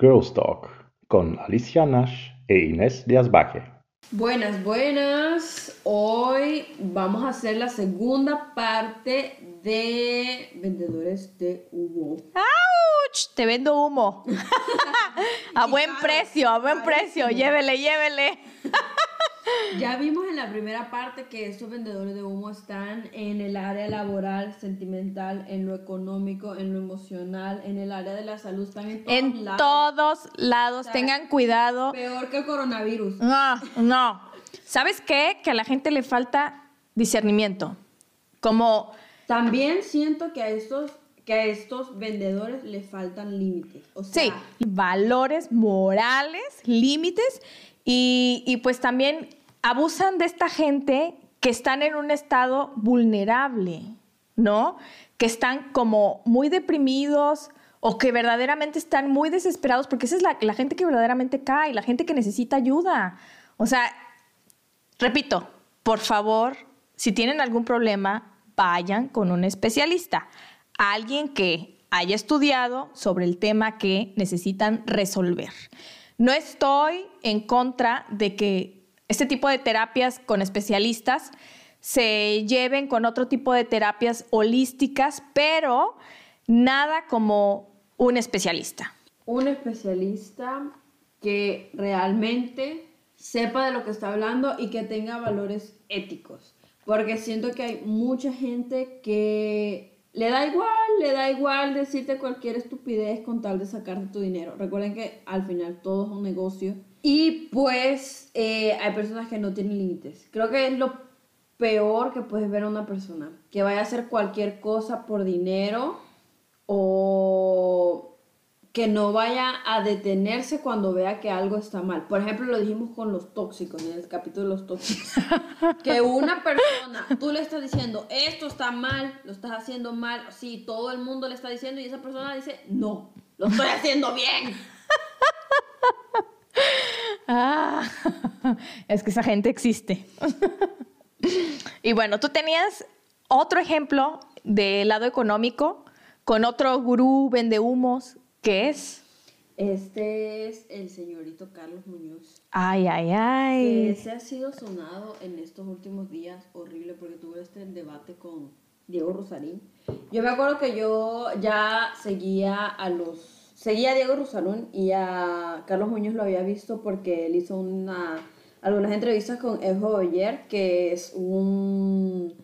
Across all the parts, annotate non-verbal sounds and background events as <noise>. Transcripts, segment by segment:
Girls Talk con Alicia Nash e Inés Díaz Baje. Buenas, buenas. Hoy vamos a hacer la segunda parte de vendedores de humo. ¡Auch! Te vendo humo. <laughs> a buen precio, a buen precio. Llévele, llévele. Ya vimos en la primera parte que estos vendedores de humo están en el área laboral, sentimental, en lo económico, en lo emocional, en el área de la salud, están en todos En lados. todos lados, sea, tengan cuidado. Peor que el coronavirus. No, no. ¿Sabes qué? Que a la gente le falta discernimiento. Como, También siento que a estos, que a estos vendedores les faltan límites. O sea, sí, valores morales, límites y, pues también abusan de esta gente que están en un estado vulnerable, ¿no? Que están como muy deprimidos o que verdaderamente están muy desesperados, porque esa es la, la gente que verdaderamente cae, la gente que necesita ayuda. O sea, repito, por favor, si tienen algún problema, vayan con un especialista, alguien que haya estudiado sobre el tema que necesitan resolver. No estoy en contra de que este tipo de terapias con especialistas se lleven con otro tipo de terapias holísticas, pero nada como un especialista. un especialista que realmente sepa de lo que está hablando y que tenga valores éticos. Porque siento que hay mucha gente que le da igual, le da igual decirte cualquier estupidez con tal de sacarte tu dinero. Recuerden que al final todo es un negocio. Y pues eh, hay personas que no tienen límites. Creo que es lo peor que puedes ver a una persona. Que vaya a hacer cualquier cosa por dinero o que no vaya a detenerse cuando vea que algo está mal. Por ejemplo, lo dijimos con los tóxicos, en el capítulo de los tóxicos. <laughs> que una persona, tú le estás diciendo, esto está mal, lo estás haciendo mal, sí, todo el mundo le está diciendo y esa persona dice, no, lo estoy haciendo bien. <laughs> Ah, es que esa gente existe. <laughs> y bueno, tú tenías otro ejemplo del lado económico con otro gurú vende humos, que es... Este es el señorito Carlos Muñoz. Ay, ay, Que ay. ese ha sido sonado en estos últimos días, horrible, porque tuve este debate con Diego Rosarín. Yo me acuerdo que yo ya seguía a los... Seguía a Diego Rosarín y a Carlos Muñoz lo había visto porque él hizo una, algunas entrevistas con Ejo Boyer, que es un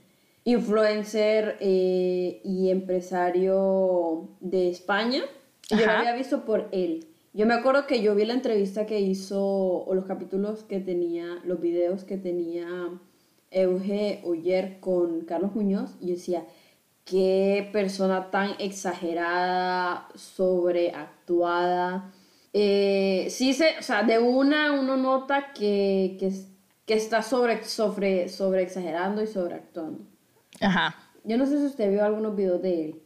influencer eh, y empresario de España. Yo lo había visto por él. Yo me acuerdo que yo vi la entrevista que hizo, o los capítulos que tenía, los videos que tenía Euge Oyer con Carlos Muñoz, y decía, qué persona tan exagerada, sobreactuada. Eh, sí, se, o sea, de una uno nota que, que, que está sobre, sobre, sobre exagerando y sobreactuando. Ajá. Yo no sé si usted vio algunos videos de él.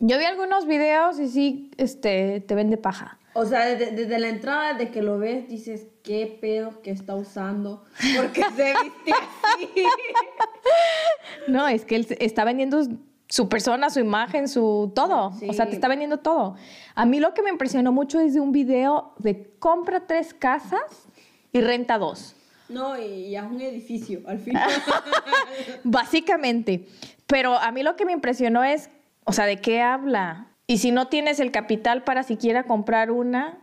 Yo vi algunos videos y sí, este, te vende paja. O sea, desde, desde la entrada, desde que lo ves, dices, ¿qué pedo que está usando? Porque se viste así. <laughs> No, es que él está vendiendo su persona, su imagen, su todo. O sea, te está vendiendo todo. A mí lo que me impresionó mucho es de un video de compra tres casas y renta dos. No, y ya es un edificio, al <laughs> final. Básicamente. Pero a mí lo que me impresionó es, o sea, ¿de qué habla? Y si no tienes el capital para siquiera comprar una,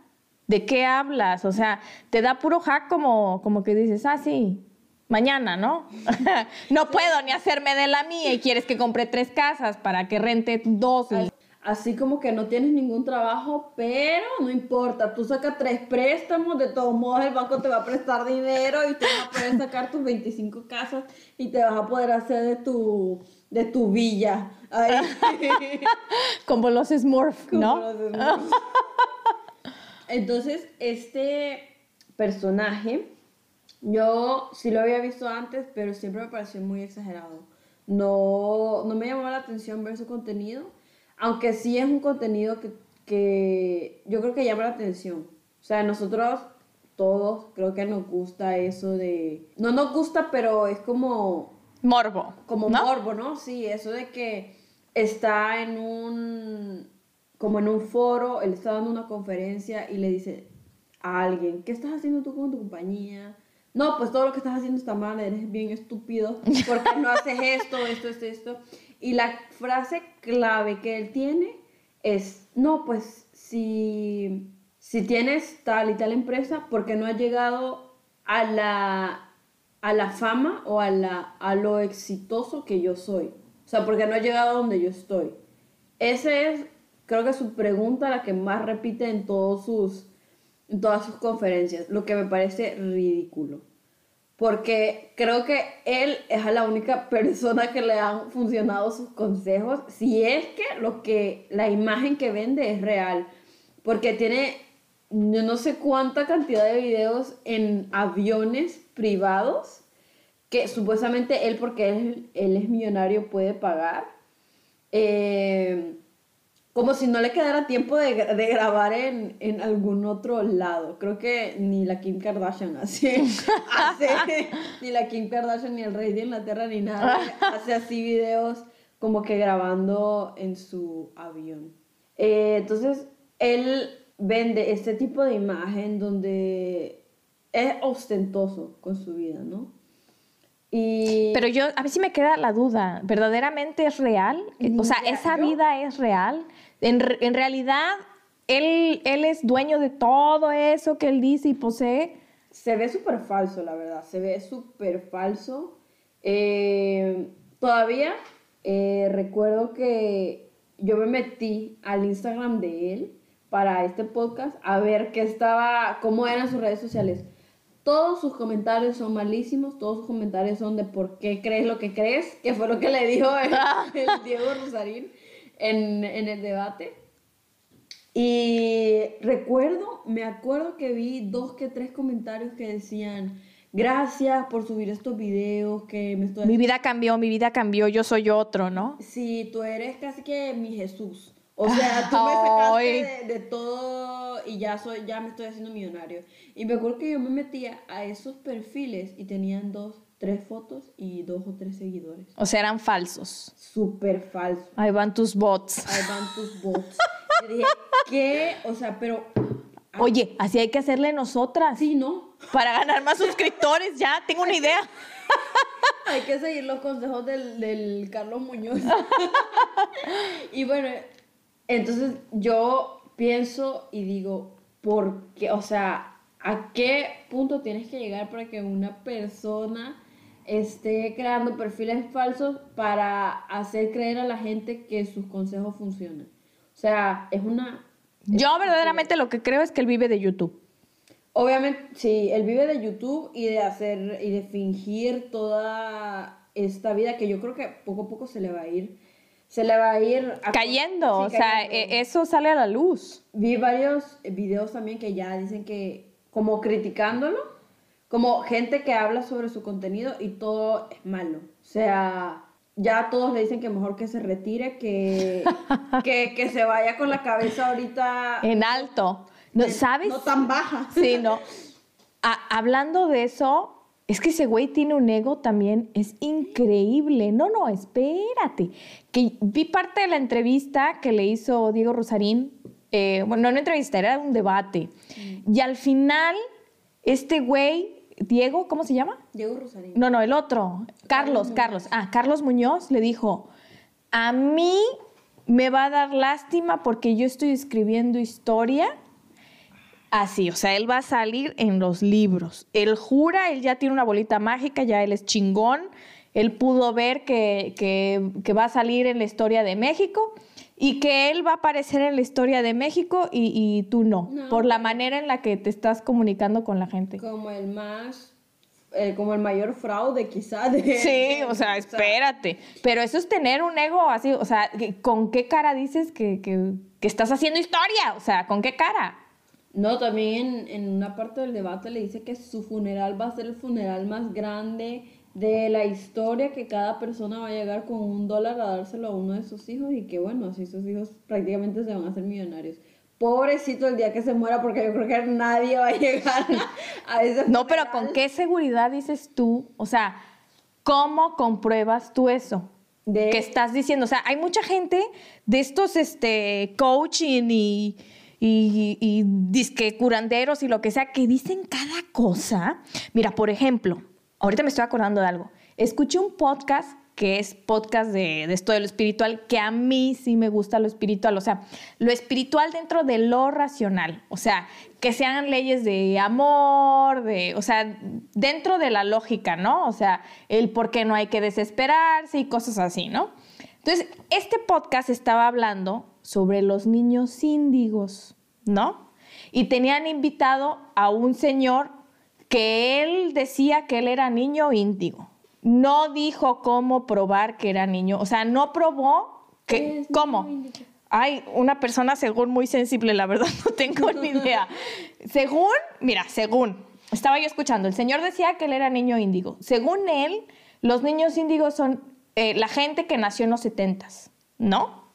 ¿de qué hablas? O sea, te da puro hack como, como que dices, ah, sí, mañana, ¿no? <laughs> no puedo ni hacerme de la mía y quieres que compre tres casas para que rente dos. Así como que no tienes ningún trabajo, pero no importa, tú sacas tres préstamos, de todos modos el banco te va a prestar dinero y te vas a poder sacar tus 25 casas y te vas a poder hacer de tu, de tu villa. Ahí. <laughs> Como los Smurf, Como ¿no? los demás. <laughs> Entonces, este personaje, yo sí lo había visto antes, pero siempre me pareció muy exagerado. No, no me llamó la atención ver su contenido, aunque sí es un contenido que, que yo creo que llama la atención. O sea, nosotros todos creo que nos gusta eso de... No nos gusta, pero es como Morbo. como ¿no? morbo, ¿no? Sí, eso de que está en un como en un foro, él está dando una conferencia y le dice a alguien, ¿qué estás haciendo tú con tu compañía? No, pues todo lo que estás haciendo está mal, eres bien estúpido, porque no haces esto, esto, esto, esto. Y la frase clave que él tiene es, no, pues si, si tienes tal y tal empresa, porque no has llegado a la, a la fama o a, la, a lo exitoso que yo soy. O sea, porque no has llegado a donde yo estoy. Ese es, creo que su pregunta, la que más repite en, todos sus, en todas sus conferencias, lo que me parece ridículo porque creo que él es la única <laughs> persona que le han funcionado sus consejos, si es que lo que la imagen que vende es real, porque tiene yo no sé cuánta cantidad de videos en aviones privados que supuestamente él porque él, él es millonario puede pagar. Eh, como si no le quedara tiempo de, de grabar en, en, algún otro lado. Creo que ni la Kim Kardashian hace, <laughs> hace ni la Kim Kardashian, ni el rey de Inglaterra, ni nada, <laughs> hace así videos como que grabando en su avión. Eh, entonces, él vende este tipo de imagen donde es ostentoso con su vida, ¿no? Y... Pero yo, a mí sí me queda la duda, ¿verdaderamente es real? O sea, ¿esa vida es real? En, en realidad, él, él, es dueño de todo eso que él dice y posee. Se ve súper falso, la verdad. Se ve súper falso. Eh, todavía eh, recuerdo que yo me metí al Instagram de él para este podcast a ver qué estaba, cómo eran sus redes sociales. Todos sus comentarios son malísimos, todos sus comentarios son de por qué crees lo que crees, que fue lo que le dijo el, <laughs> el Diego Rosarín en, en el debate. Y recuerdo, me acuerdo que vi dos que tres comentarios que decían, gracias por subir estos videos, que me estoy... Mi vida cambió, mi vida cambió, yo soy otro, ¿no? Sí, tú eres casi que mi Jesús. O sea, <laughs> tú me sacaste de, de, todo y ya, soy, ya me estoy haciendo millonario. Y me acuerdo que yo me metía a esos perfiles y tenían dos, tres fotos y dos o tres seguidores. O sea, eran falsos. Súper falsos. Ahí van tus bots. Ahí van tus bots. <laughs> y dije, ¿qué? O sea, pero... Oye, así hay que hacerle nosotras. Sí, ¿no? Para ganar más suscriptores, ya, tengo una idea. <laughs> hay que seguir los consejos del, del Carlos Muñoz. y bueno, entonces yo pienso y digo, ¿por qué? O sea, ¿a qué punto tienes que llegar para que una persona esté creando perfiles falsos para hacer creer a la gente que sus consejos funcionan? O sea, es una... Yo verdaderamente lo que creo es que él vive de YouTube. Obviamente, sí, él vive de YouTube y de hacer y de fingir toda esta vida que yo creo que poco a poco se le va a ir se le va a ir cayendo, o sea, e, eso sale a la luz. Vi varios videos también que ya dicen que como criticándolo, como gente que habla sobre su contenido y todo es malo. O sea, ya todos le dicen que mejor que se retire, que, <laughs> que, que se vaya con la cabeza ahorita en alto. No, ¿Sabes? No tan baja. Sí, no. <laughs> hablando de eso, es que ese güey tiene un ego también, es increíble. No, no, espérate. Que vi parte de la entrevista que le hizo Diego Rosarín. Eh, bueno, no una entrevista, era un debate. Mm. Y al final, este güey, Diego, ¿cómo se llama? Diego Rosarín. No, no, el otro. Carlos, Carlos. Ah, Carlos Muñoz le dijo: A mí me va a dar lástima porque yo estoy escribiendo historia Así, o sea, él va a salir en los libros. Él jura, él ya tiene una bolita mágica, ya él es chingón. Él pudo ver que, que, va a salir en la historia de México y que él va a aparecer en la historia de México y, tú no, por la manera en la que te estás comunicando con la gente. Como el más eh, como el mayor fraude quizá de... Sí, <laughs> o sea, espérate. Pero eso es tener un ego así, o sea, ¿con qué cara dices que, que, que estás haciendo historia? O sea, ¿con qué cara? No, también en, una parte del debate le dice que su funeral va a ser el funeral más grande de la historia, que cada persona va a llegar con un dólar a dárselo a uno de sus hijos y que bueno, así sus hijos prácticamente se van a hacer millonarios. Pobrecito el día que se muera, porque yo creo que nadie va a llegar a ese funeral. No, pero ¿con qué seguridad dices tú? O sea, ¿cómo compruebas tú eso? De- que estás diciendo. O sea, hay mucha gente de estos este, coaching y, y, y disque curanderos y lo que sea que dicen cada cosa. Mira, por ejemplo, ahorita me estoy acordando de algo. Escuché un podcast que es podcast de, de esto de lo espiritual, que a mí sí me gusta lo espiritual, o sea, lo espiritual dentro de lo racional, o sea, que sean leyes de amor, de, o sea, dentro de la lógica, ¿no? O sea, el por qué no hay que desesperarse y cosas así, ¿no? Entonces, este podcast estaba hablando sobre los niños índigos, ¿no? Y tenían invitado a un señor que él decía que él era niño índigo. No dijo cómo probar que era niño, o sea, no probó ¿Qué que cómo. Ay, una persona según muy sensible, la verdad <laughs> no tengo ni idea. Según, mira, según, estaba yo escuchando, el señor decía que él era niño índigo. Según él, los niños índigos son eh, la gente que nació en los setentas, ¿no?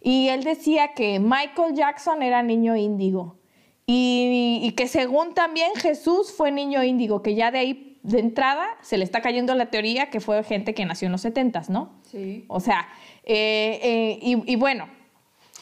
Y él decía que Michael Jackson era niño índigo. Y, y que según también Jesús fue niño índigo, que ya de ahí, de entrada, se le está cayendo la teoría que fue gente que nació en los setentas, ¿no? Sí. O sea, eh, eh, y, y bueno,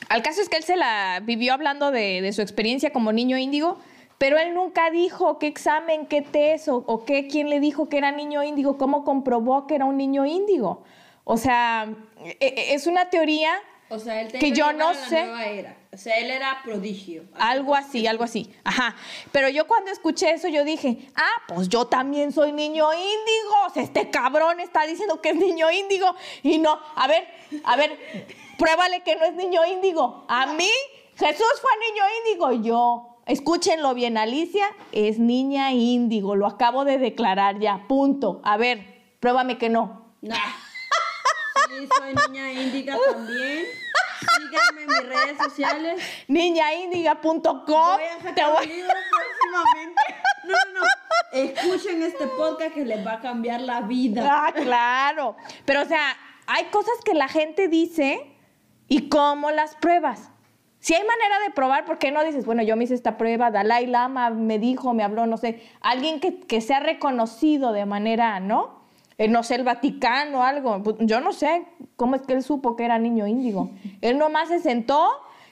al caso es que él se la vivió hablando de, de su experiencia como niño índigo, pero él nunca dijo qué examen, qué test o, o qué, quién le dijo que era niño índigo, cómo comprobó que era un niño índigo. O sea, e- e- es una teoría, O sea, él te Que yo no sé. nueva era. O sea, él era prodigio. algo así, algo así. Ajá. Pero yo cuando escuché eso, yo dije, ah, pues yo también soy niño índigo. O sea, este cabrón está diciendo que es niño índigo. Y no, a ver, a ver, pruébale que no es niño índigo. A mí, Jesús fue niño índigo. Yo, escúchenlo bien, Alicia es niña índigo. Lo acabo de declarar ya, punto. A ver, pruébame que no. Nah. Soy niña índica también. Síganme en mis redes sociales. Niñaíndiga.com. Voy a Te sacar voy- un libro próximamente. No, no, no. Escuchen este podcast que les va a cambiar la vida. Ah, claro. Pero, o sea, hay cosas que la gente dice y cómo las pruebas. Si hay manera de probar, ¿por qué no dices, bueno, yo me hice esta prueba, Dalai Lama me dijo, me habló, no sé, alguien que, que sea reconocido de manera, ¿no? Eh, no sé, el Vaticano, algo. Pues, Yo no sé cómo es que él supo que era niño índigo. Él nomás se sentó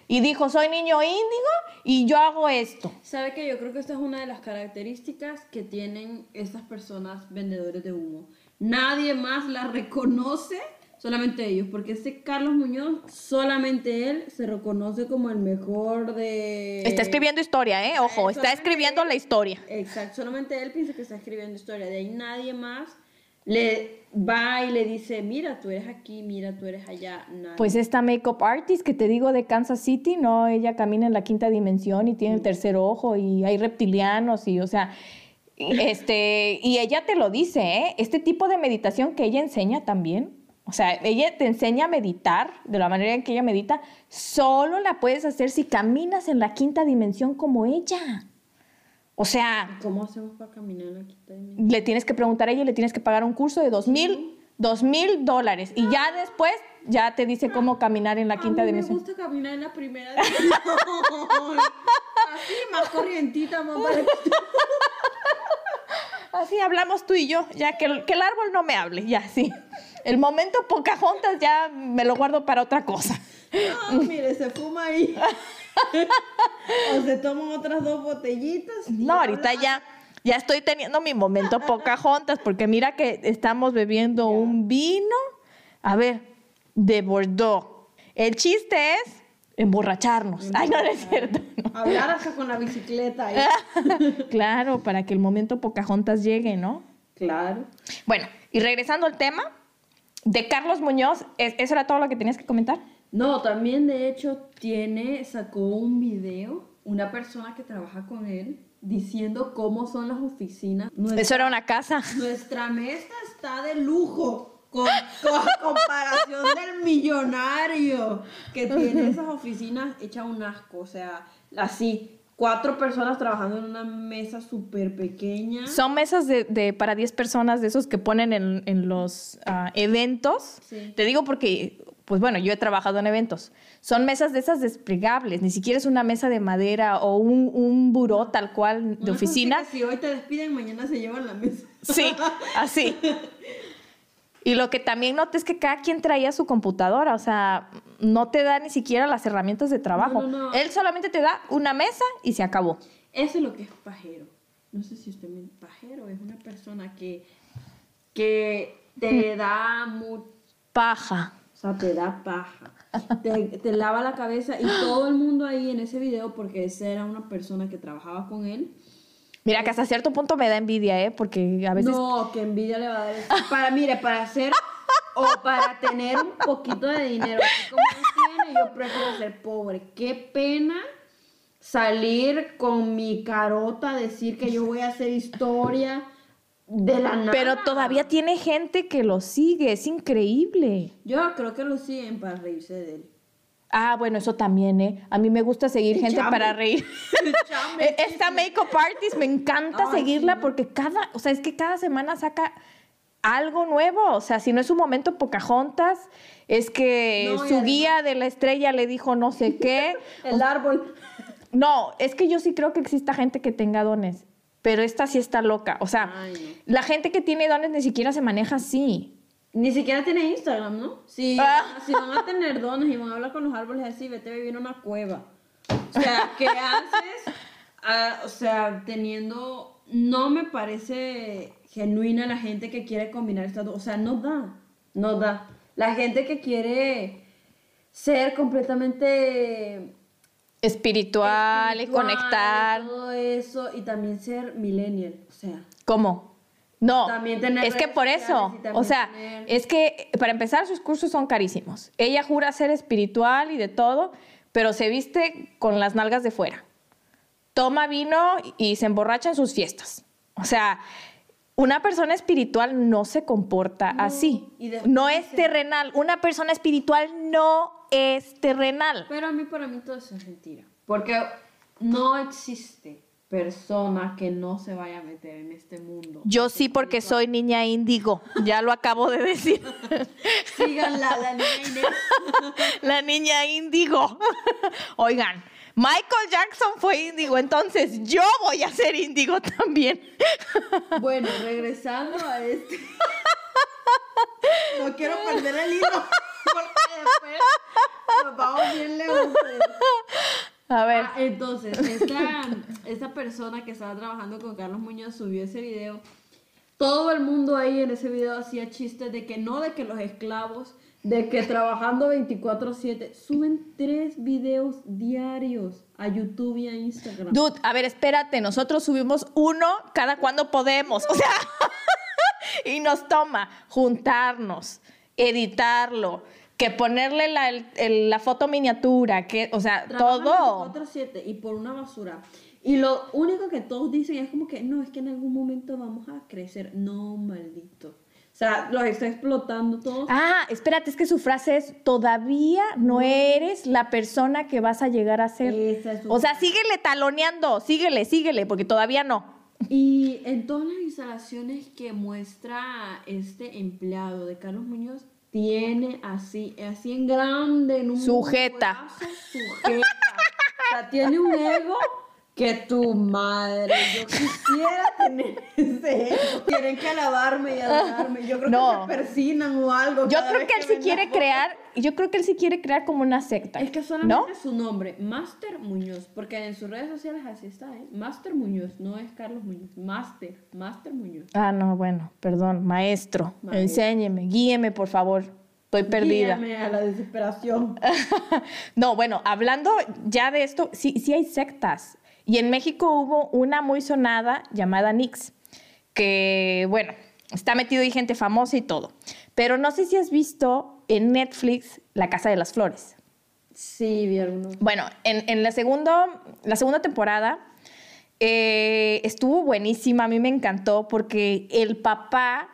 y dijo, soy niño índigo y yo hago esto. ¿Sabe que Yo creo que esta es una de las características que tienen estas personas vendedores de humo. Nadie más la reconoce, solamente ellos, porque este Carlos Muñoz, solamente él se reconoce como el mejor de... Está escribiendo historia, ¿eh? Ojo, Eh, está escribiendo él- la historia. Exacto, solamente él piensa que está escribiendo historia, de ahí nadie más le va y le dice, mira, tú eres aquí, mira, tú eres allá. Nadie. Pues esta makeup artist que te digo de Kansas City, no, ella camina en la quinta dimensión y tiene el tercer ojo y hay reptilianos y, o sea, <laughs> este, y ella te lo dice, ¿eh? Este tipo de meditación que ella enseña también, o sea, ella te enseña a meditar de la manera en que ella medita, solo la puedes hacer si caminas en la quinta dimensión como ella. O sea, ¿Cómo hacemos para caminar en la quinta dimensión? le tienes que preguntar a ella y le tienes que pagar un curso de dos mil, dos mil dólares. Y ya después, ya te dice cómo caminar en la quinta a mí dimensión. me gusta caminar en la primera dimensión. Así, más corrientita, más. <laughs> Así hablamos tú y yo, ya que el, que el árbol no me hable, ya, sí. El momento Pocahontas ya me lo guardo para otra cosa. Ah, mire, se fuma ahí. <laughs> <laughs> o se toman otras dos botellitas. No, ahorita ya, ya estoy teniendo mi momento Pocahontas, porque mira que estamos bebiendo un vino, a ver, de Bordeaux. El chiste es emborracharnos. Ay, no, no es cierto. no. Hablar hasta con la bicicleta <laughs> claro, para que el momento Pocahontas llegue, ¿no? Claro. Bueno, y regresando al tema de Carlos Muñoz, ¿es- ¿eso era todo lo que tenías que comentar? No, también de hecho tiene, sacó un video, una persona que trabaja con él, diciendo cómo son las oficinas. Nuestra, Eso era una casa. nuestra mesa está de lujo. Con, con <laughs> comparación del millonario que tiene esas oficinas, echa un asco. O sea, así, cuatro personas trabajando en una mesa súper pequeña. Son mesas de, de para 10 personas de esos que ponen en, en los ah, eventos. Sí. Te digo porque, pues bueno, yo he trabajado en eventos. Son mesas de esas desplegables, ni siquiera es una mesa de madera o un, un buró tal cual de Una oficina. Si hoy te despiden, mañana se llevan la mesa. Sí, <laughs> así. Y lo que también noté es que cada quien traía su computadora, o sea, no te da ni siquiera las herramientas de trabajo. No, no, no. Él solamente te da una mesa y se acabó. Eso es lo que es pajero. No sé si usted me pajero es una persona que, que te da mucho, Paja. Sea, te da paja. Te, te lava la cabeza y todo el mundo ahí en ese video, porque esa era una persona que trabajaba con él. Mira, que hasta cierto punto me da envidia, ¿eh? Porque a veces... No, que envidia le va a dar. eso. Para, mire, para hacer o para tener un poquito de dinero, así como él tiene, yo prefiero ser pobre. Qué pena salir con mi carota a decir que yo voy a hacer historia de la nada. Pero todavía tiene gente que lo sigue, es increíble. Yo creo que lo siguen para reírse de él. Ah, bueno, eso también, ¿eh? A mí me gusta seguir gente Chame. para reír. <laughs> Chame, Eh, Esta makeup artist me encanta Ay, seguirla sí. porque cada, o sea, es que cada semana saca algo nuevo. O sea, si no es un momento Pocahontas, es que No, su guía de la estrella le dijo no sé qué. <laughs> El árbol. No, es que yo sí creo que exista gente que tenga dones, pero esta sí está loca. O sea, Ay, la gente que tiene dones ni siquiera se maneja así. Ni siquiera tiene Instagram, ¿no? Si, Ah. <laughs> si van a tener dones y van a hablar con los árboles así, vete a vivir en una cueva. O sea, ¿qué <laughs> haces? Ah, o sea, teniendo... No me parece genuina la gente que quiere combinar estas dos. O sea, no da. No da. La gente que quiere ser completamente Espiritual, y espiritual, conectar. Todo eso. Y también ser millennial. O sea, ¿Cómo? No, También tener es que por eso, o sea, tener- es que para empezar sus cursos son carísimos. Ella jura ser espiritual y de todo, pero se viste con las nalgas de fuera. Toma vino y se emborracha en sus fiestas. O sea, una persona espiritual no se comporta así. No es terrenal. Una persona espiritual no es terrenal. Pero a mí, para mí, todo eso es mentira. Porque no existe persona que no se vaya a meter en este mundo. Yo sí porque soy niña índigo, ya lo acabo de decir. <laughs> Síganla, la niña Inés. La niña índigo. <laughs> <laughs> Oigan, Michael Jackson fue índigo, entonces yo voy a ser índigo también. <laughs> Bueno, regresando a este. No quiero perder el hilo. Porque después nos vamos bien lejos. A ver, Ah, entonces, esta, esta persona que estaba trabajando con Carlos Muñoz subió ese video. Todo el mundo ahí en ese video hacía chistes de que no, de que los esclavos, de que trabajando 24/7, suben tres videos diarios a YouTube y a Instagram. dude, a ver, espérate, nosotros subimos uno cada cuando podemos, o sea, <laughs> y nos toma juntarnos, editarlo, que ponerle la, el- el- la foto miniatura, que, o sea, Trabajan todo. 24/7 y por una basura. Y lo único que todos dicen es como que no, es que en algún momento vamos a crecer. No, maldito. O sea, los está explotando todos. Ah, espérate, es que su frase es, todavía no eres la persona que vas a llegar a ser. Esa es su- O sea, síguele taloneando, síguele, síguele, porque todavía no. Y en todas las instalaciones que muestra este empleado de Carlos Muñoz, tiene así, así en grande, en un Sujeta. brazo, sujeta. O sea, tiene un ego que tu madre. Yo quisiera tener ese. Tienen que alabarme y adorarme. Yo creo No. que se persinan o algo. Yo creo que él sí quiere crear, yo creo que él sí quiere crear como una secta. Es que solamente ¿No? su nombre, Master Muñoz, porque en sus redes sociales así está, ¿eh? Master Muñoz, no es Carlos Muñoz, Master, Master Muñoz. Ah, no, bueno, perdón, maestro, Maestro. enséñeme, guíeme, por favor. Estoy perdida. Guíame a la desesperación. <laughs> no, bueno, hablando ya de esto, sí, sí hay sectas. Y en México hubo una muy sonada llamada Nix, que, bueno, está metido ahí gente famosa y todo. Pero no sé si has visto en Netflix La Casa de las Flores. Sí, vi algunos. Bueno, en, en la, segundo, la segunda temporada eh, estuvo buenísima, a mí me encantó porque el papá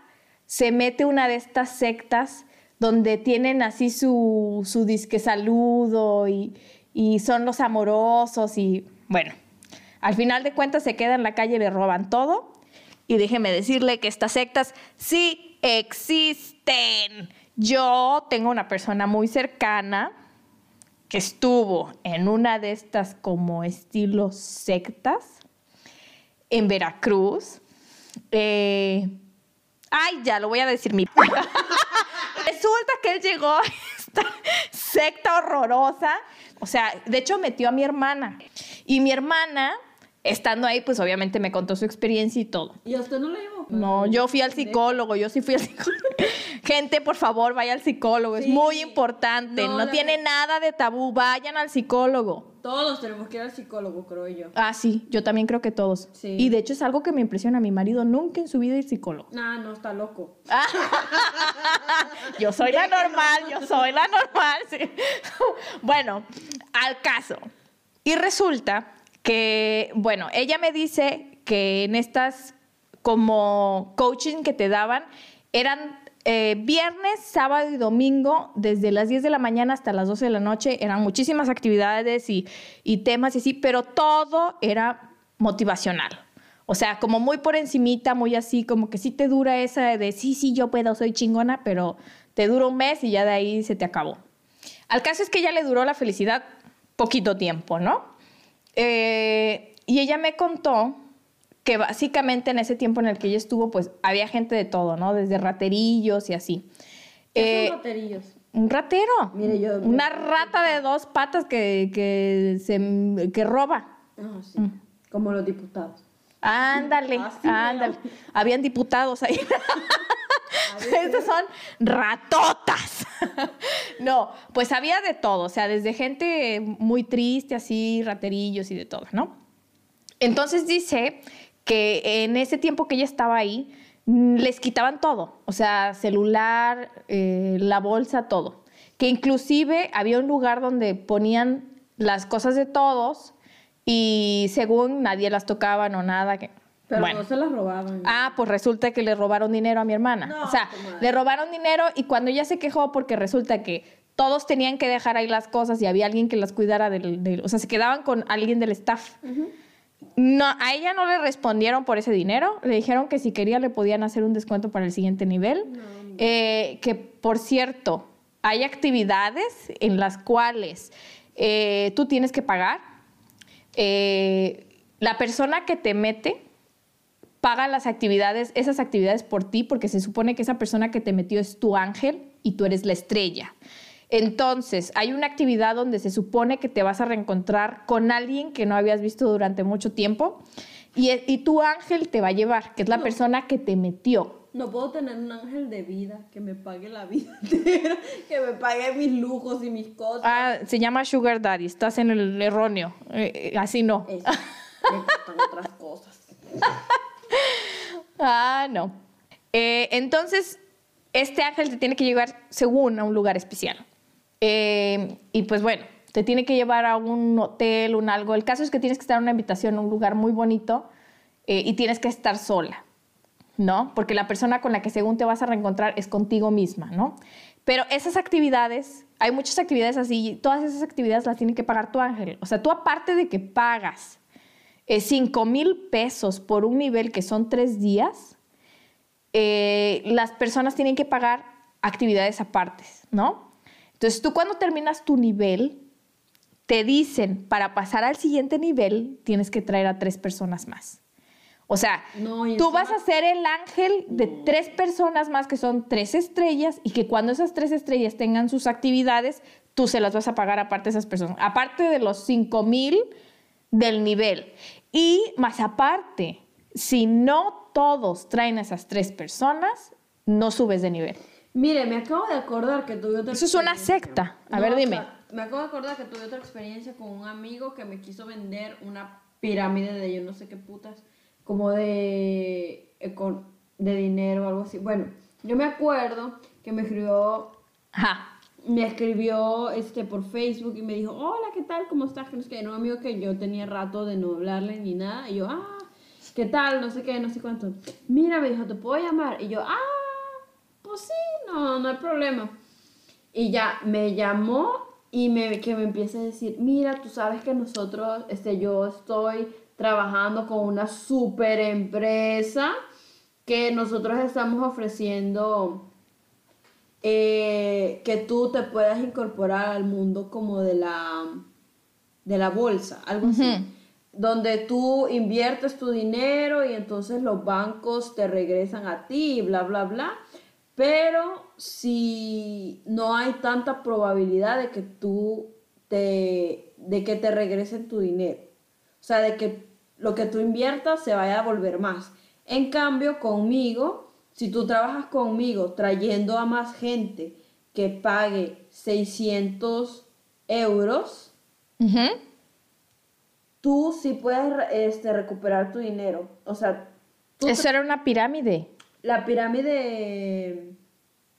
se mete una de estas sectas donde tienen así su, su disque saludo y, y son los amorosos y bueno, al final de cuentas se queda en la calle le roban todo y déjeme decirle que estas sectas sí existen. Yo tengo una persona muy cercana que estuvo en una de estas como estilo sectas en Veracruz. Eh, Ay, ya, lo voy a decir mi. <laughs> Resulta que él llegó a esta secta horrorosa. O sea, de hecho metió a mi hermana. Y mi hermana, estando ahí, pues obviamente me contó su experiencia y todo. ¿Y a usted no le llevó? No, yo fui al psicólogo, yo sí fui al psicólogo. <laughs> Gente, por favor, vaya al psicólogo, es muy importante, No tiene nada de tabú, vayan al psicólogo. Todos tenemos que ir al psicólogo, creo yo. Ah, sí, yo también creo que todos. Sí. Y de hecho es algo que me impresiona, mi marido nunca en su vida es psicólogo. Nah, no, está loco. <laughs> Yo soy la normal, yo soy la normal. sí. <laughs> Bueno, al caso. Y resulta que, bueno, ella me dice que en estas como coaching que te daban eran eh, viernes, sábado y domingo, desde las 10 de la mañana hasta las 12 de la noche. Eran muchísimas actividades y, y temas y así, pero todo era motivacional. O sea, como muy por encimita, muy así, como que sí te dura esa de sí, sí, yo puedo, soy chingona, pero te dura un mes y ya de ahí se te acabó. Al caso es que ya le duró la felicidad poquito tiempo, ¿no? Eh, y ella me contó que básicamente en ese tiempo en el que ella estuvo, pues había gente de todo, ¿no? Desde raterillos y así. ¿Qué Eh, son baterillos? un ratero. Mire, yo- Una rata de dos patas que, que, se, que roba. Ah, sí. Como los diputados. Ándale, Así ándale. Habían diputados ahí. <laughs> <laughs> Estas son ratotas. <laughs> no, pues había de todo, o sea, desde gente muy triste, así, raterillos y de todo, ¿no? Entonces dice que en ese tiempo que ella estaba ahí, les quitaban todo, o sea, celular, eh, la bolsa, todo. Que inclusive había un lugar donde ponían las cosas de todos y según nadie las tocaban o nada. Que, Pero bueno. no se las robaban. Ah, pues resulta que le robaron dinero a mi hermana. No, o sea, le robaron dinero y cuando ella se quejó porque resulta que todos tenían que dejar ahí las cosas y había alguien que las cuidara del, del- o sea, se quedaban con alguien del staff. No, a ella no le respondieron por ese dinero. Le dijeron que si quería le podían hacer un descuento para el siguiente nivel. Eh, que, por cierto, hay actividades en las cuales eh, tú tienes que pagar. Eh, la persona que te mete paga las actividades, esas actividades por ti, porque se supone que esa persona que te metió es tu ángel y tú eres la estrella. Entonces, hay una actividad donde se supone que te vas a reencontrar con alguien que no habías visto durante mucho tiempo y, y tu ángel te va a llevar, que es la No. persona que te metió. No puedo tener un ángel de vida que me pague la vida entera, <laughs> que me pague mis lujos y mis cosas. Ah, se llama Sugar Daddy, estás en el erróneo. Eh, eh, así no. Eso, me otras cosas. <laughs> Ah, no. Eh, entonces, este ángel te tiene que llevar, según, a un lugar especial. Eh, y pues bueno, te tiene que llevar a un hotel, un algo. El caso es que tienes que estar en una invitación un lugar muy bonito eh, y tienes que estar sola, ¿no? Porque la persona con la que según te vas a reencontrar es contigo misma, ¿no? Pero esas actividades, hay muchas actividades así, y todas esas actividades las tiene que pagar tu ángel. O sea, tú aparte de que pagas 5 mil pesos por un nivel que son tres días, eh, las personas tienen que pagar actividades apartes, ¿no? Entonces tú cuando terminas tu nivel, te dicen, para pasar al siguiente nivel, tienes que traer a tres personas más. O sea, No, tú vas a ser el ángel de tres personas más que son tres estrellas y que cuando esas tres estrellas tengan sus actividades, tú se las vas a pagar aparte de esas personas. Aparte de los 5 mil del nivel. Y más aparte, si no todos traen a esas tres personas, no subes de nivel. Mire, me acabo de acordar que tuve otra Eso es una secta. A No, ver, o dime. sea, me acabo de acordar que tuve otra experiencia con un amigo que me quiso vender una pirámide de yo no sé qué putas, como de, econ- de dinero o algo así. Bueno, yo me acuerdo que me escribió Ajá. Me escribió este por Facebook y me dijo, hola, ¿qué tal? ¿Cómo estás? Que no sé qué, un amigo que yo tenía rato de no hablarle ni nada. Y yo, ah, ¿qué tal? No sé qué, no sé cuánto. Mira, me dijo, ¿te puedo llamar? Y yo, ah, pues sí, no, no hay problema. Y ya me llamó y me, que me empieza a decir, mira, tú sabes que nosotros, este, yo estoy trabajando con una super empresa que nosotros estamos ofreciendo eh, que tú te puedas incorporar al mundo como de la de la bolsa, algo así. donde tú inviertes tu dinero y entonces los bancos te regresan a ti, bla, bla, bla. Pero si no hay tanta probabilidad de que tú te, de que te regresen tu dinero. O sea, de que lo que tú inviertas se vaya a volver más. En cambio, conmigo, si tú trabajas conmigo trayendo a más gente que pague 600 euros, tú sí puedes este, recuperar tu dinero. O sea, eso era una pirámide. La pirámide...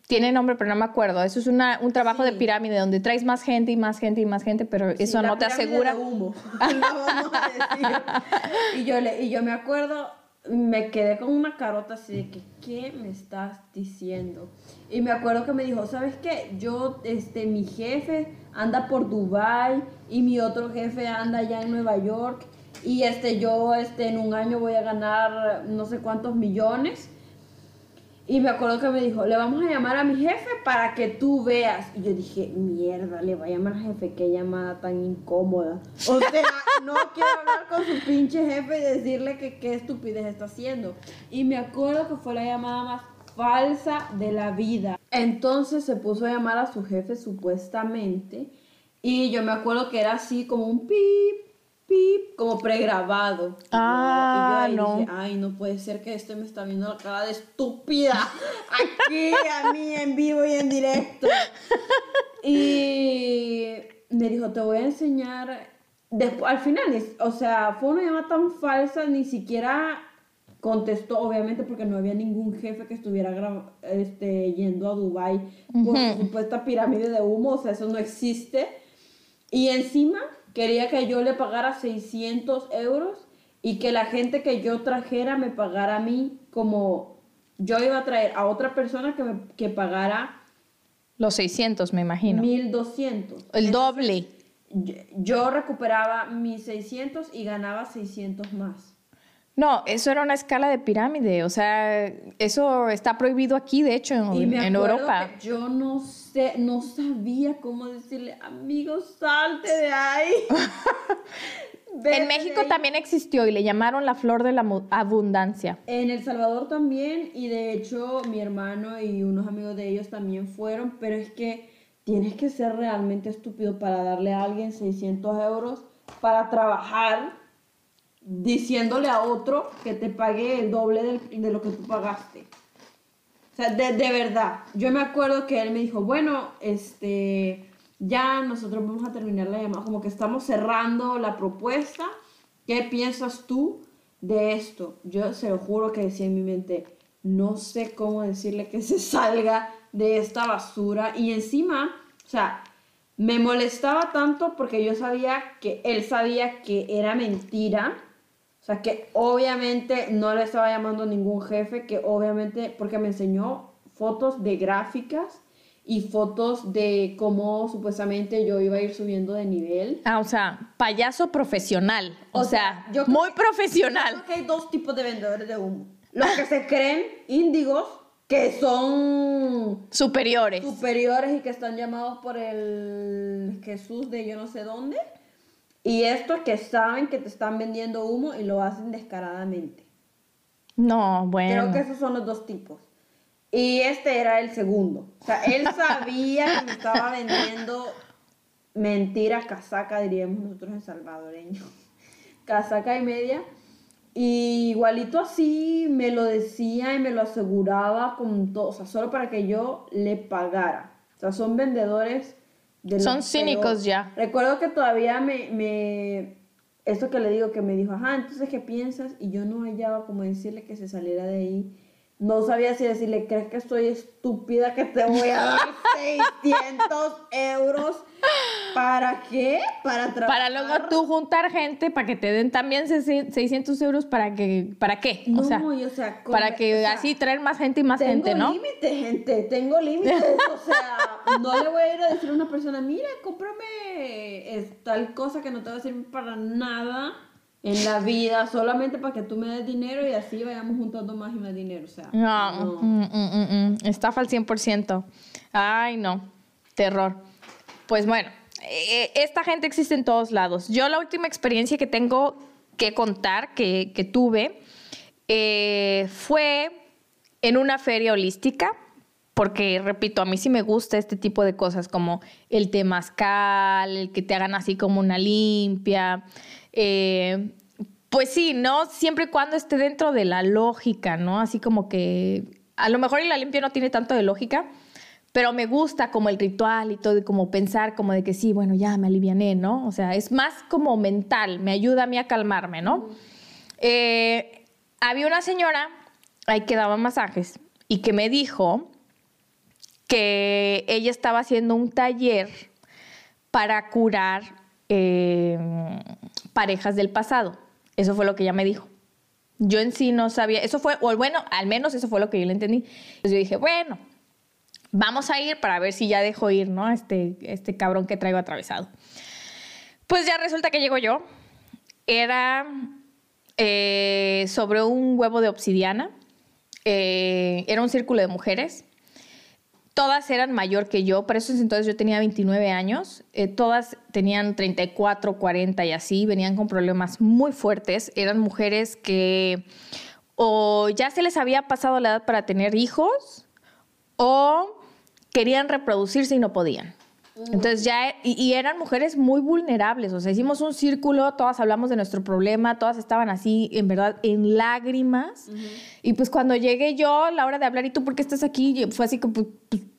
Tiene nombre, pero no me acuerdo. Eso es una, un trabajo de pirámide donde traes más gente y más gente y más gente, pero eso no te asegura. De humo. <laughs> <laughs> y, yo le, y yo me acuerdo, me quedé con una carota así de que, ¿qué me estás diciendo? Y me acuerdo que me dijo, ¿sabes qué? Yo, este, mi jefe anda por Dubai y mi otro jefe anda allá en Nueva York y este, yo, este, en un año voy a ganar no sé cuántos millones. Y me acuerdo que me dijo, le vamos a llamar a mi jefe para que tú veas. Y yo dije, mierda, le voy a llamar al jefe, qué llamada tan incómoda. O sea, <laughs> no quiero hablar con su pinche jefe y decirle que qué estupidez está haciendo. Y me acuerdo que fue la llamada más falsa de la vida. Entonces se puso a llamar a su jefe supuestamente. Y yo me acuerdo que era así como un pip, como pregrabado. Ah, y yo no. Dije, Ay, no puede ser que este me está viendo la cara de estúpida <laughs> aquí a mí en vivo y en directo. <laughs> Y me dijo, te voy a enseñar. Después, al final, o sea, fue una llamada tan falsa, ni siquiera contestó, obviamente, porque no había ningún jefe que estuviera este, yendo a Dubai por su supuesta pirámide de humo, o sea, eso no existe. Y encima quería que yo le pagara 600 euros y que la gente que yo trajera me pagara a mí como yo iba a traer a otra persona que, me, que pagara los 600, me imagino. 1200. El doble. Yo, recuperaba mis 600 y ganaba 600 más. No, eso era una escala de pirámide, o sea, eso está prohibido aquí, de hecho, en, en Europa. yo no sé, no sabía cómo decirle, amigo, salte de ahí. <laughs> en México también existió y le llamaron la flor de la abundancia. En El Salvador también, y de hecho mi hermano y unos amigos de ellos también fueron, pero es que tienes que ser realmente estúpido para darle a alguien 600 euros para trabajar diciéndole a otro que te pague el doble de lo que tú pagaste. O sea, de, de, verdad. Yo me acuerdo que él me dijo, bueno, este, ya nosotros vamos a terminar la llamada, como que estamos cerrando la propuesta. ¿Qué piensas tú de esto? Yo se lo juro que decía en mi mente, no sé cómo decirle que se salga de esta basura. Y encima, o sea, me molestaba tanto porque yo sabía que él sabía que era mentira o sea, que obviamente no le estaba llamando ningún jefe, que obviamente, porque me enseñó fotos de gráficas y fotos de cómo supuestamente yo iba a ir subiendo de nivel. Ah, o sea, payaso profesional. O, sea, muy profesional. Yo creo que hay dos tipos de vendedores de humo. Los que se creen índigos, que son superiores. Superiores y que están llamados por el Jesús de yo no sé dónde. Y estos que saben que te están vendiendo humo y lo hacen descaradamente. No, bueno. Creo que esos son los dos tipos. Y este era el segundo. O sea, él sabía que me estaba vendiendo mentira casaca, diríamos nosotros en salvadoreño. <laughs> Casaca y media. Y igualito así me lo decía y me lo aseguraba con todo. O sea, solo para que yo le pagara. O sea, son vendedores son cínicos ya. Recuerdo que todavía me, me, esto que le digo, que me dijo, ajá, entonces, ¿qué piensas? Y yo no hallaba como decirle que se saliera de ahí. No sabía si decirle, ¿crees que estoy estúpida que te voy a dar <laughs> 600 euros? ¿Para qué? Para trabajar. Para luego tú juntar gente para que te den también 600 euros para que, ¿para qué? No, o sea, o sea para que así traer más gente y más gente, ¿no? Tengo límite, gente, tengo límites. <laughs> o sea, no le voy a ir a decir a una persona, mira, cómprame tal cosa que no te va a servir para nada en la vida solamente para que tú me des dinero y así vayamos juntando más y más dinero. O sea, no, mm, mm, mm, estafa al 100%. Ay, no, terror. Pues bueno, eh, esta gente existe en todos lados. Yo la última experiencia que tengo que contar que, tuve eh, fue en una feria holística, porque repito, a mí sí me gusta este tipo de cosas como el temazcal, que te hagan así como una limpia. eh, pues sí, ¿no? Siempre y cuando esté dentro de la lógica, ¿no? Así como que a lo mejor la limpia no tiene tanto de lógica, pero me gusta como el ritual y todo, y como pensar como de que sí, bueno, ya me aliviané, ¿no? O sea, es más como mental, me ayuda a mí a calmarme, ¿no? Eh, había una señora ahí que daba masajes y que me dijo que ella estaba haciendo un taller para curar eh, parejas del pasado. Eso fue lo que ella me dijo. Yo en sí no sabía, eso fue, o bueno, al menos eso fue lo que yo le entendí. Entonces yo dije, bueno, vamos a ir para ver si ya dejo ir, ¿no? Este, este cabrón que traigo atravesado. Pues ya resulta que llego yo. Era eh, sobre un huevo de obsidiana. Eh, era un círculo de mujeres. Todas eran mayor que yo, por eso entonces yo tenía 29 años. Eh, todas tenían 34, 40 y así, venían con problemas muy fuertes. Eran mujeres que o ya se les había pasado la edad para tener hijos o querían reproducirse y no podían. Entonces ya, y, y eran mujeres muy vulnerables, o sea, hicimos un círculo, todas hablamos de nuestro problema, todas estaban así, en verdad, en lágrimas. Y pues cuando llegué yo, la hora de hablar, ¿y tú por qué estás aquí? Fue así como, pues,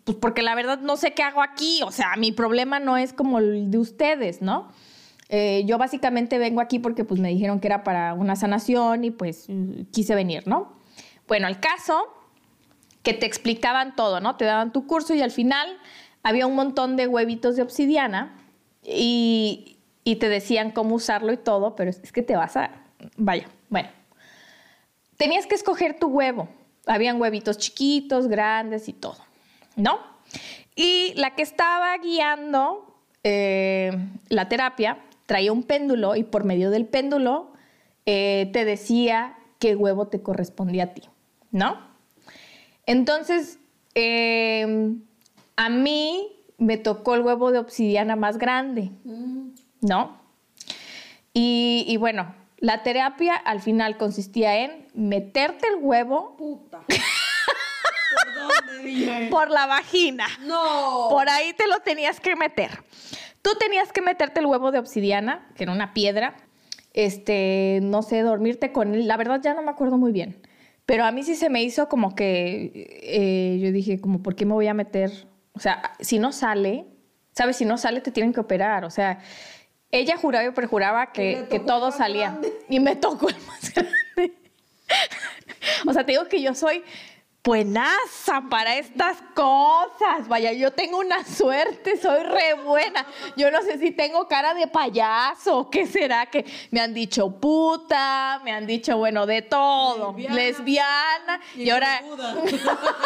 pues, porque la verdad no sé qué hago aquí, o sea, mi problema no es como el de ustedes, ¿no? Eh, yo básicamente vengo aquí porque pues me dijeron que era para una sanación y pues quise venir, ¿no? Bueno, el caso que te explicaban todo, ¿no? Te daban tu curso y al final había un montón de huevitos de obsidiana y, y te decían cómo usarlo y todo, pero es, que te vas a... Vaya, bueno. Tenías que escoger tu huevo. Habían huevitos chiquitos, grandes y todo, ¿no? Y la que estaba guiando eh, la terapia traía un péndulo y por medio del péndulo eh, te decía qué huevo te correspondía a ti, ¿no? Entonces, eh, a mí me tocó el huevo de obsidiana más grande, ¿no? Y, y bueno, la terapia al final consistía en meterte el huevo Puta. <laughs> ¿Por dónde dije? por la vagina. No. Por ahí te lo tenías que meter. Tú tenías que meterte el huevo de obsidiana, que era una piedra, este, no sé, dormirte con él. La verdad ya no me acuerdo muy bien. Pero a mí sí se me hizo como que eh, yo dije, como, ¿por qué me voy a meter? O sea, si no sale, ¿sabes? Si no sale, te tienen que operar. O sea, ella juraba y perjuraba que, que todo salía. grande. Y me tocó el más <laughs> grande. o sea, te digo que yo soy buenaza para estas cosas. Vaya, yo tengo una suerte, soy re buena. Yo no sé si tengo cara de payaso, ¿qué será? Que me han dicho puta, me han dicho, bueno, de todo, Lesbiana. lesbiana. Y, ahora,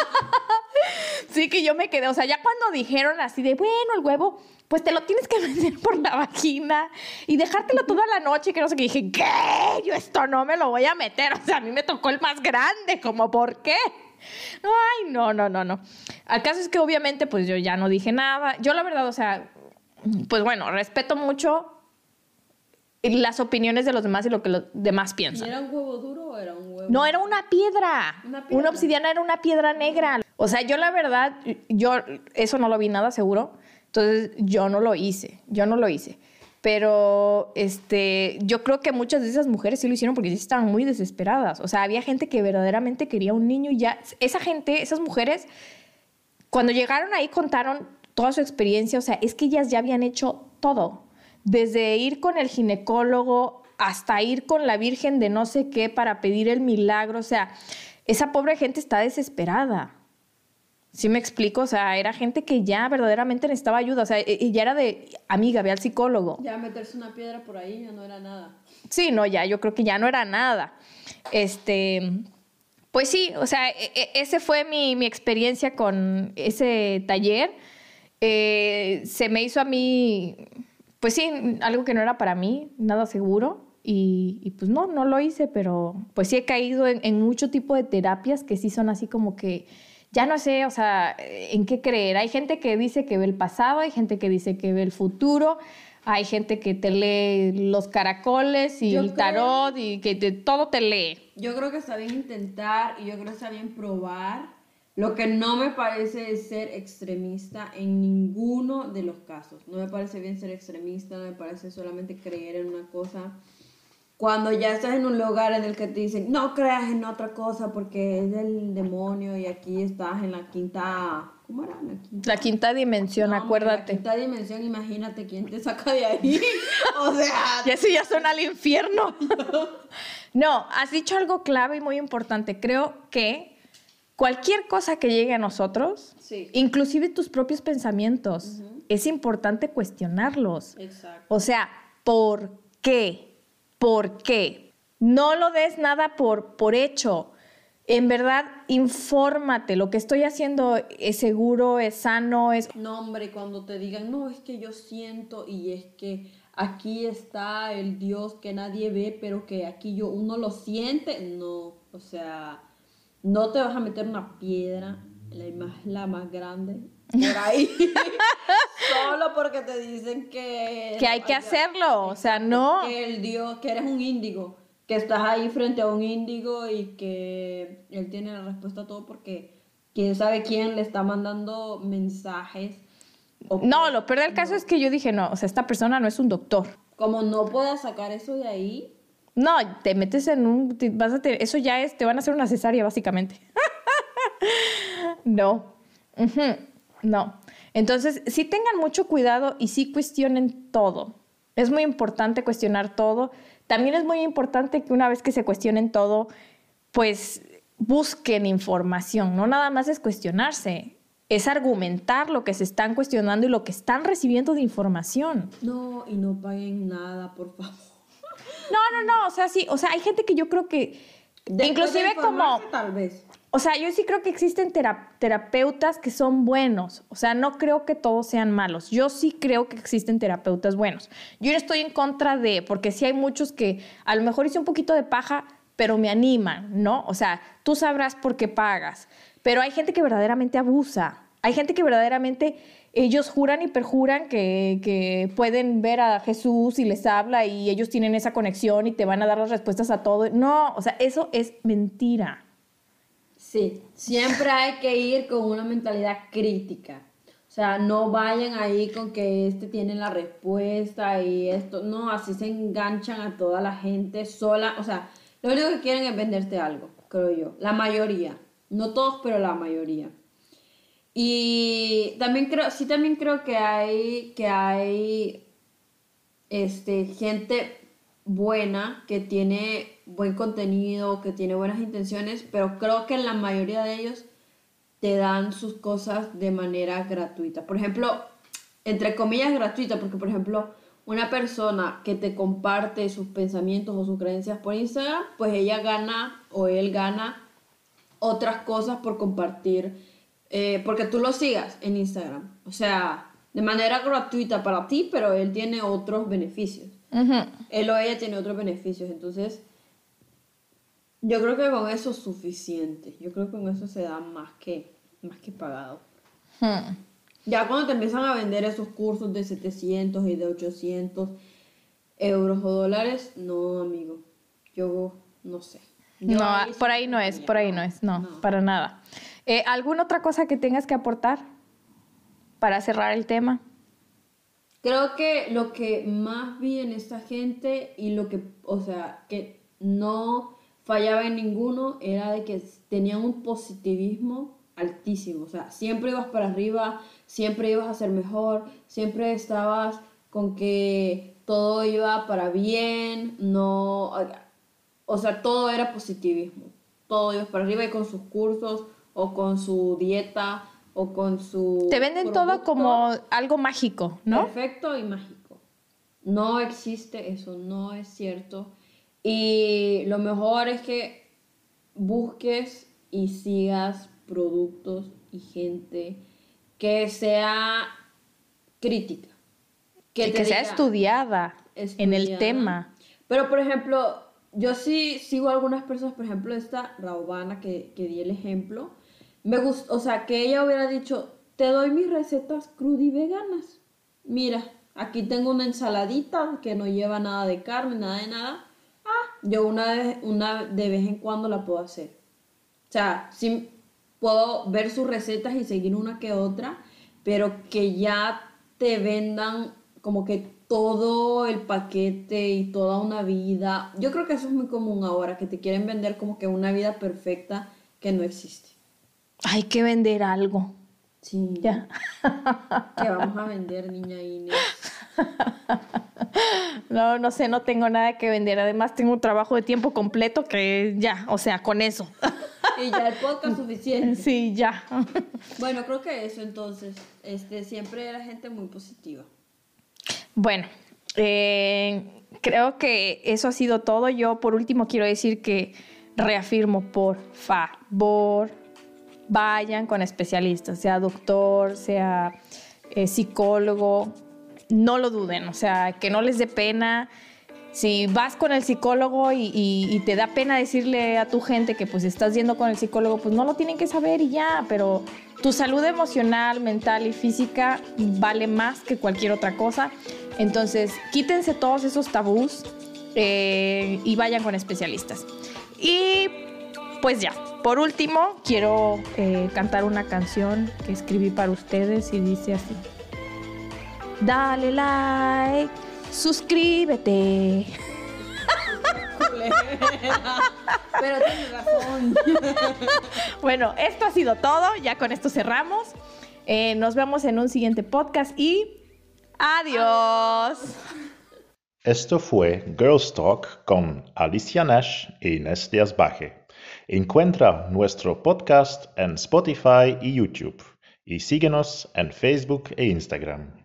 <laughs> sí que yo me quedé, o sea, ya cuando dijeron así de, bueno, el huevo, pues te lo tienes que meter por la vagina y dejártelo toda la noche, que no sé qué, dije, ¿qué? Yo esto no me lo voy a meter, o sea, a mí me tocó el más grande, como, ¿por qué? Ay, no, no, no, no. El caso es que obviamente, pues yo ya no dije nada. Yo la verdad, o sea, pues bueno, respeto mucho las opiniones de los demás y lo que los demás ¿Y piensan. era un huevo duro o era un huevo? No, era una piedra. Una Una, piedra. obsidiana era una piedra negra. O sea, yo la verdad, yo eso no lo vi nada seguro. Entonces, yo no lo hice. Yo no lo hice. Pero este, yo creo que muchas de esas mujeres sí lo hicieron porque sí estaban muy desesperadas. O sea, había gente que verdaderamente quería un niño y ya. Esa gente, esas mujeres, cuando llegaron ahí contaron toda su experiencia. O sea, es que ellas ya habían hecho todo. Desde ir con el ginecólogo hasta ir con la Virgen de no sé qué para pedir el milagro. O sea, esa pobre gente está desesperada. ¿Sí me explico? O sea, era gente que ya verdaderamente necesitaba ayuda. O sea, y y ya era de, amiga, ve al psicólogo. Ya meterse una piedra por ahí ya no era nada. Sí, no, ya, yo creo que ya no era nada. Este, pues sí, o sea, e- e- ese fue mi, mi experiencia con ese taller. Eh, se me hizo a mí, pues sí, algo que no era para mí, nada seguro. Y, y pues no, no lo hice, pero pues sí he caído en, en mucho tipo de terapias que sí son así como que ya no sé, o sea, en qué creer. Hay gente que dice que ve el pasado, hay gente que dice que ve el futuro, hay gente que te lee los caracoles y Yo el creo- tarot y que te- todo te lee. Yo creo que está bien intentar y yo creo que está bien probar. Lo que no me parece es ser extremista en ninguno de los casos. No me parece bien ser extremista, no me parece solamente creer en una cosa. Cuando ya estás en un lugar en el que te dicen, no creas en otra cosa porque es del demonio y aquí estás en la quinta... ¿Cómo era? La quinta... La quinta dimensión, No, acuérdate. La quinta dimensión, imagínate quién te saca de ahí. <laughs> o sea, Y <laughs> así ya son al infierno. <laughs> no, has dicho algo clave y muy importante. Creo que cualquier cosa que llegue a nosotros, Sí. inclusive tus propios pensamientos, es importante cuestionarlos. exacto. O sea, ¿por qué? ¿Por qué? No lo des nada por, por hecho. En verdad, infórmate. Lo que estoy haciendo es seguro, es sano, es... No, hombre, cuando te digan, no, es que yo siento y es que aquí está el Dios que nadie ve, pero que aquí yo uno lo siente, no, o sea, no te vas a meter una piedra, la más, la más grande, por ahí, <laughs> solo porque te dicen que... Que hay que hacerlo. O sea, no... Que el Dios, que eres un índigo, que estás ahí frente a un índigo y que él tiene la respuesta a todo porque quién sabe quién le está mandando mensajes. O No, lo peor del caso es que yo dije, no, o sea, esta persona no es un doctor. Como no puedas sacar eso de ahí, No, te metes en un... te- vas a eso ya es, te van a hacer una cesárea, básicamente. <laughs> no. Ujú, No. Entonces, sí tengan mucho cuidado y sí cuestionen todo. Es muy importante cuestionar todo. También es muy importante que una vez que se cuestionen todo, pues busquen información. No nada más es cuestionarse, es argumentar lo que se están cuestionando y lo que están recibiendo de información. no, y no paguen nada, por favor. No, no, no, o sea, sí, o sea, hay gente que yo creo que, Después de inclusive como, Tal vez. O sea, yo sí creo que existen tera- terapeutas que son buenos, o sea, no creo que todos sean malos, yo sí creo que existen terapeutas buenos. Yo no estoy en contra de, porque sí hay muchos que a lo mejor hice un poquito de paja, pero me animan, ¿no? O sea, tú sabrás por qué pagas, pero hay gente que verdaderamente abusa, hay gente que verdaderamente ellos juran y perjuran que, que pueden ver a Jesús y les habla y ellos tienen esa conexión y te van a dar las respuestas a todo. No, o sea, eso es mentira. Sí, siempre hay que ir con una mentalidad crítica. O sea, no vayan ahí con que este tiene la respuesta y esto. No, así se enganchan a toda la gente sola. O sea, lo único que quieren es venderte algo, creo yo. La mayoría. No todos, pero la mayoría. Y también creo, sí también creo que hay, que hay este, gente buena que tiene buen contenido, que tiene buenas intenciones, pero creo que la mayoría de ellos te dan sus cosas de manera gratuita. Por ejemplo, entre comillas gratuita, porque por ejemplo, una persona que te comparte sus pensamientos o sus creencias por Instagram, pues ella gana o él gana otras cosas por compartir, eh, porque tú lo sigas en Instagram. O sea, de manera gratuita para ti, pero él tiene otros beneficios. Ujú. Él o ella tiene otros beneficios. Entonces, yo creo que con eso es suficiente. Yo creo que con eso se da más que, más que pagado. Hmm. Ya cuando te empiezan a vender esos cursos de 700 y de 800 euros o dólares, no, amigo. Yo no sé. Yo No, por ahí no es, por ahí no es, no, para nada. Eh, ¿Alguna otra cosa que tengas que aportar para cerrar el tema? Creo que lo que más vi en esta gente y lo que, o sea, que no fallaba en ninguno era de que tenían un positivismo altísimo. O sea, siempre ibas para arriba, siempre ibas a ser mejor, siempre estabas con que todo iba para bien, no, o sea, todo era positivismo. Todo ibas para arriba y con sus cursos o con su dieta o con su... Te venden todo como algo mágico, ¿no? Perfecto y mágico. No existe eso, no es cierto. Y lo mejor es que busques y sigas productos y gente que sea crítica. Que, sea estudiada, en el tema. Pero, por ejemplo, yo sí sigo a algunas personas, por ejemplo, esta Raubana que, que di el ejemplo. Me gustó, o sea, que ella hubiera dicho, te doy mis recetas crudas y veganas. Mira, aquí tengo una ensaladita que no lleva nada de carne, nada de nada. Yo una vez, una de vez en cuando la puedo hacer. O sea, sí puedo ver sus recetas y seguir una que otra, pero que ya te vendan como que todo el paquete y toda una vida. Yo creo que eso es muy común ahora, que te quieren vender como que una vida perfecta que no existe. Hay que vender algo. Sí. Ya. Que vamos a vender, niña Inés. <laughs> No, no sé, no tengo nada que vender. Además, tengo un trabajo de tiempo completo que ya, o sea, con eso. Y ya el podcast <laughs> suficiente. Sí, ya. <laughs> Bueno, creo que eso entonces. Este, siempre era gente muy positiva. Bueno, eh, creo que eso ha sido todo. Yo por último quiero decir que reafirmo, por favor, vayan con especialistas, sea doctor, sea eh, psicólogo, no lo duden, o sea, que no les dé pena. Si vas con el psicólogo y, te da pena decirle a tu gente que pues estás yendo con el psicólogo, pues no lo tienen que saber y ya, pero tu salud emocional, mental y física vale más que cualquier otra cosa. Entonces, quítense todos esos tabús eh, y vayan con especialistas. Y pues ya, por último, quiero eh, cantar una canción que escribí para ustedes y dice así. Dale like, suscríbete. Pero tienes razón. Bueno, esto ha sido todo, ya con esto cerramos. Eh, nos vemos en un siguiente podcast y adiós. Esto fue Girls Talk con Alicia Nash e Inés Díaz Baje. Encuentra nuestro podcast en Spotify y YouTube y síguenos en Facebook e Instagram.